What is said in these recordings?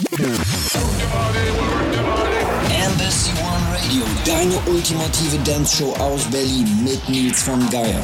Yeah. Ultimative Dance-Show aus Berlin mit Nils von Geier.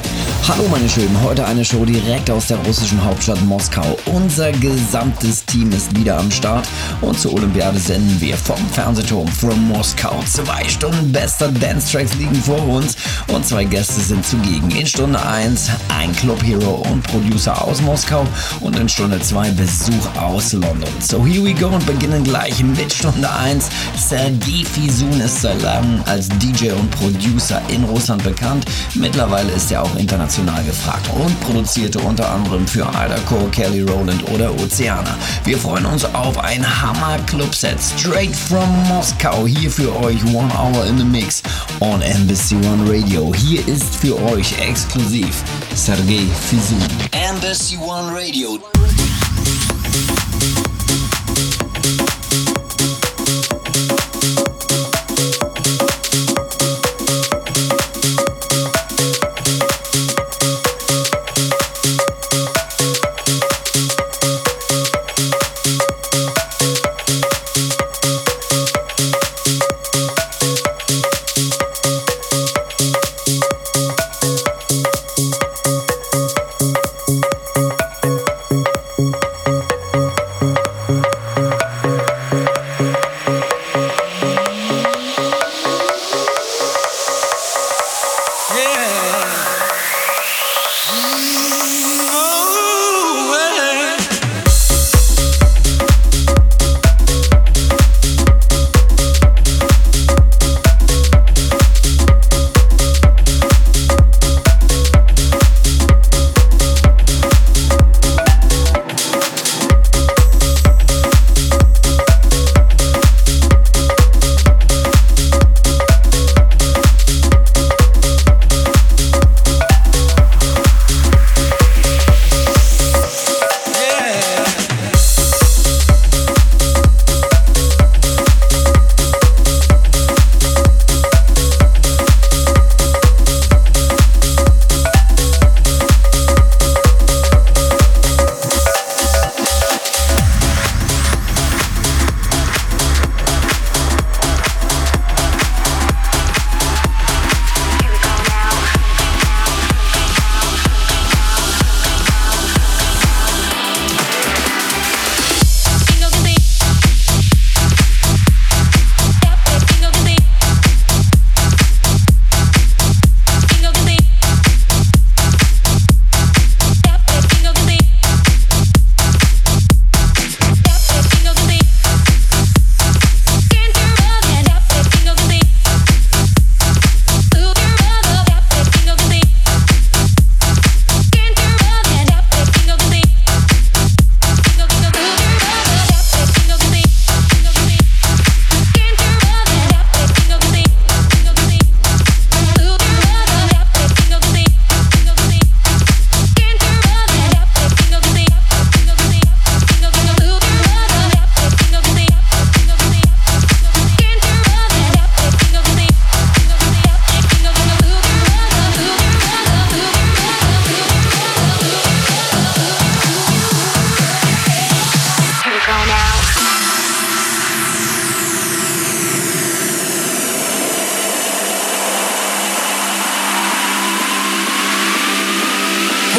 Hallo meine Schönen, heute eine Show direkt aus der russischen Hauptstadt Moskau. Unser gesamtes Team ist wieder am Start und zur Olympiade senden wir vom Fernsehturm from Moskau. Zwei Stunden bester Dance-Tracks liegen vor uns und zwei Gäste sind zugegen. In Stunde 1 ein Club-Hero und Producer aus Moskau und in Stunde 2 Besuch aus London. So here we go und beginnen gleich mit Stunde 1. Sergei Fisun ist seit langem als DJ und Producer in Russland bekannt. Mittlerweile ist er auch international gefragt und produzierte unter anderem für Ida Kelly Rowland oder Oceana. Wir freuen uns auf ein Hammer Club-Set straight from Moskau. Hier für euch One Hour in the Mix on Embassy One Radio. Hier ist für euch exklusiv Sergei Fizun. Embassy One Radio.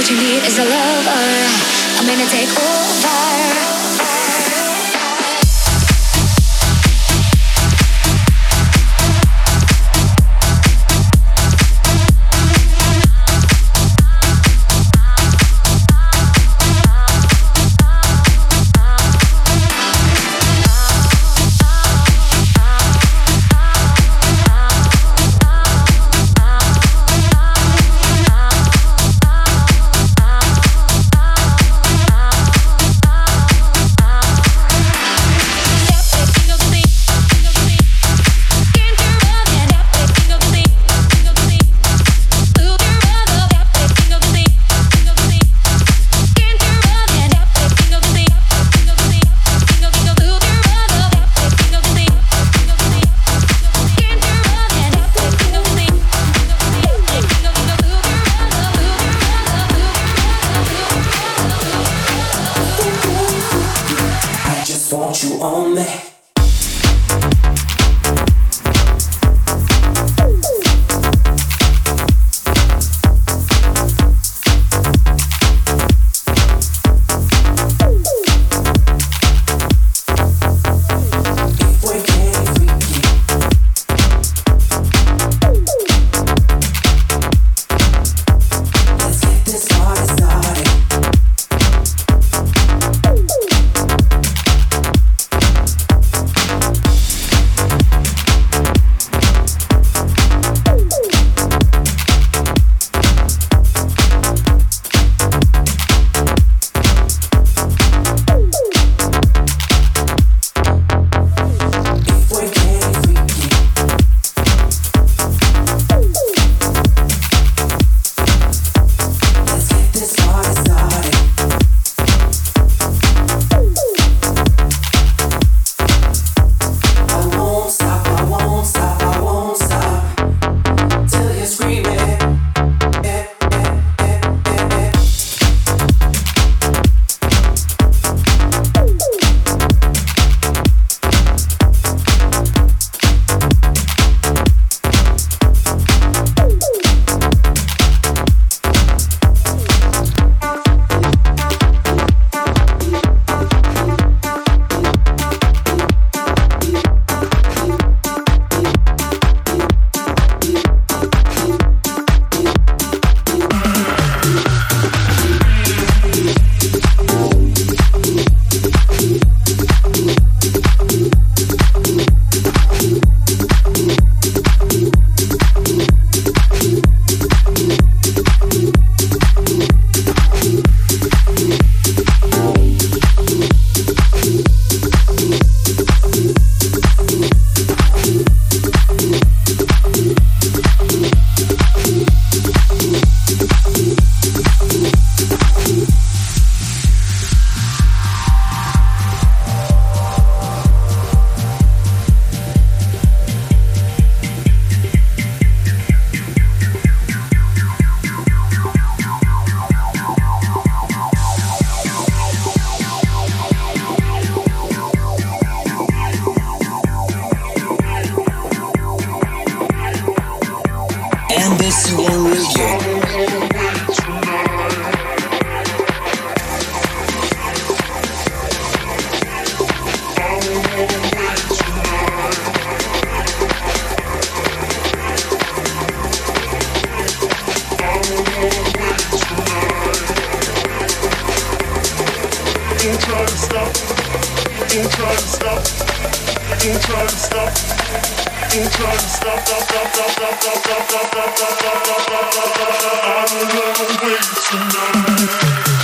What you need is a lover. I'm gonna take over. I'm alone tonight.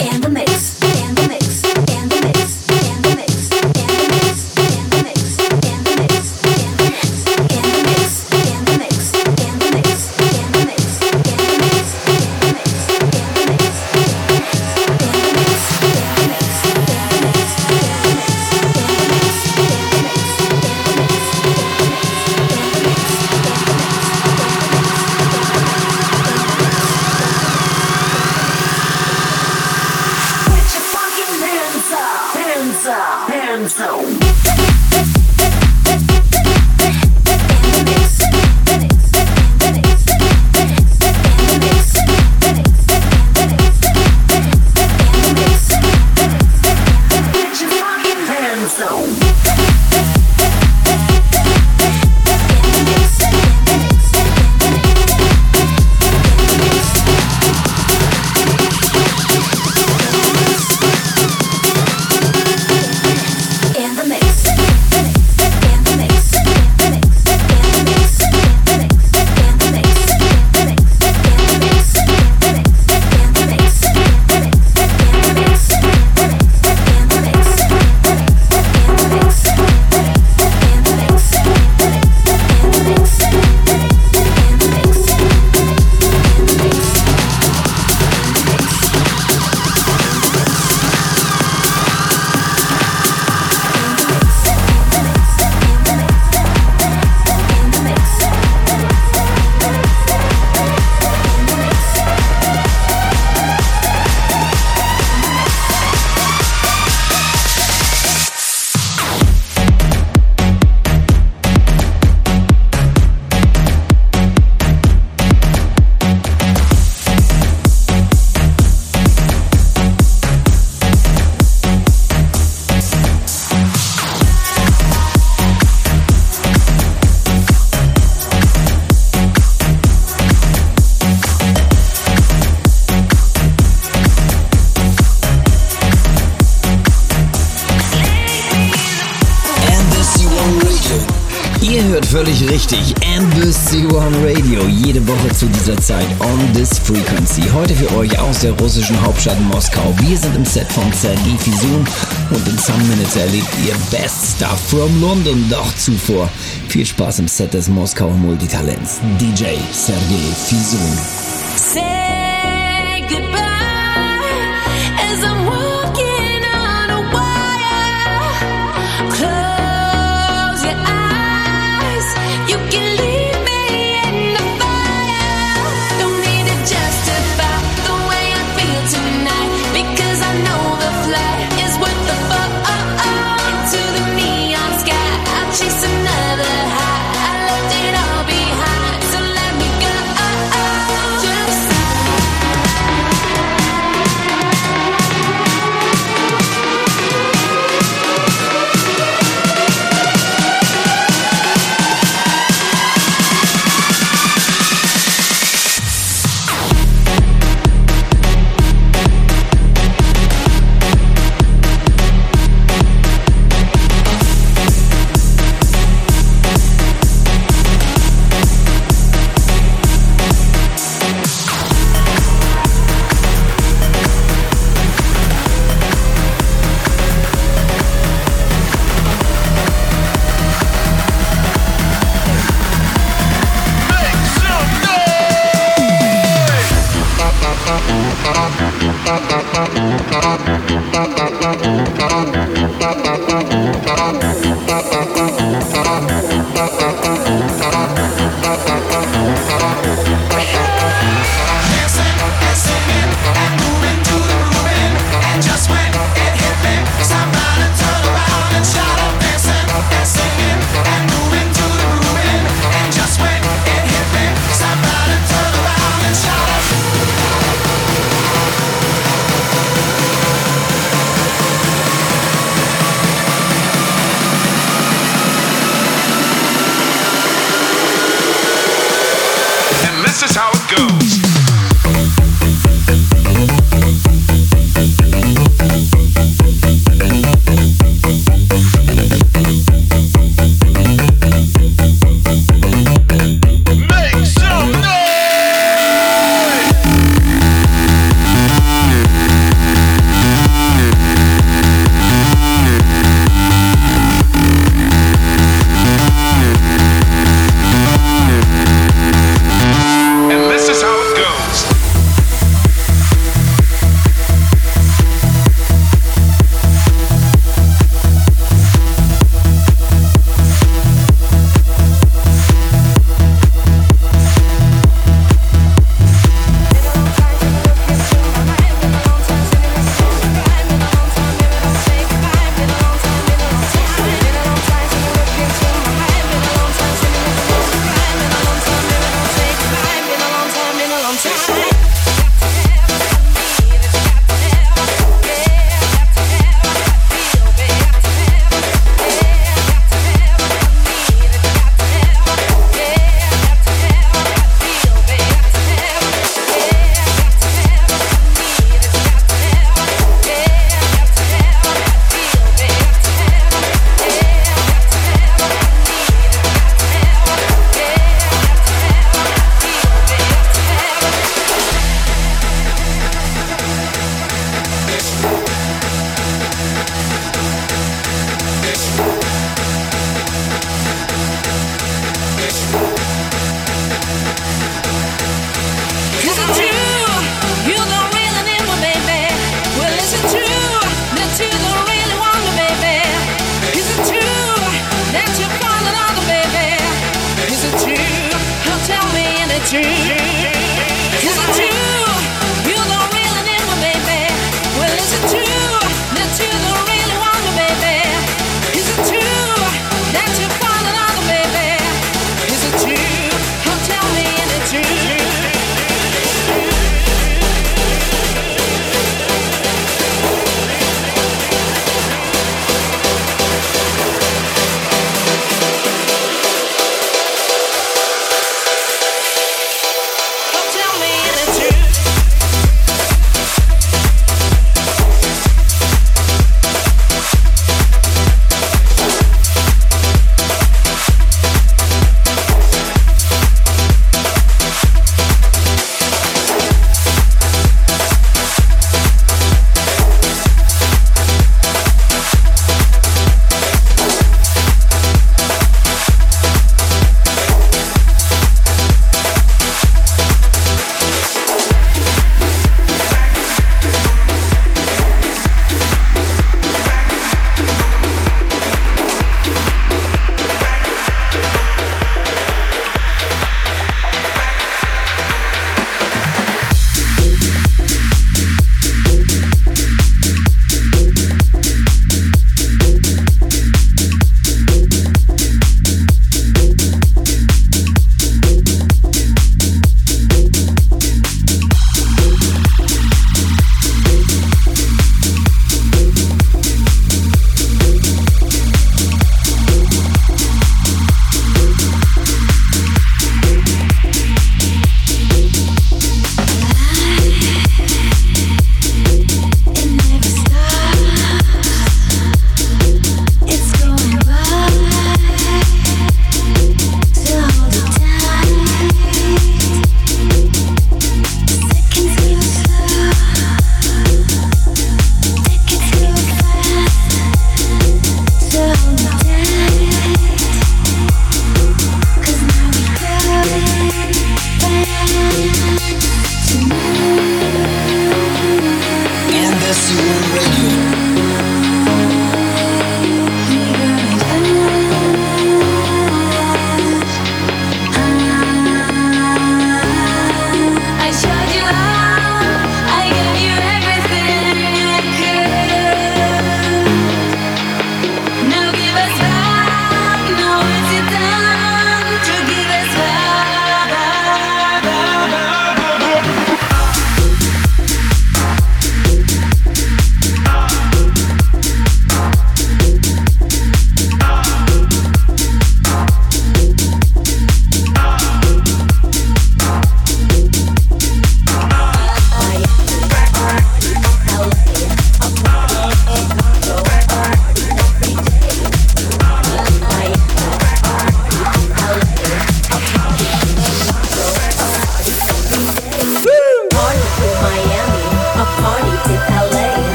and the mix. Völlig richtig. NBC One Radio. Jede Woche zu dieser Zeit on this frequency. Heute für euch aus der russischen Hauptstadt Moskau. Wir sind im Set von Sergei Fisun und in some minutes erlebt ihr Best Stuff from London. Doch zuvor viel Spaß im Set des Moskauer Multitalents. DJ Sergei Fisun. Say goodbye as I'm walking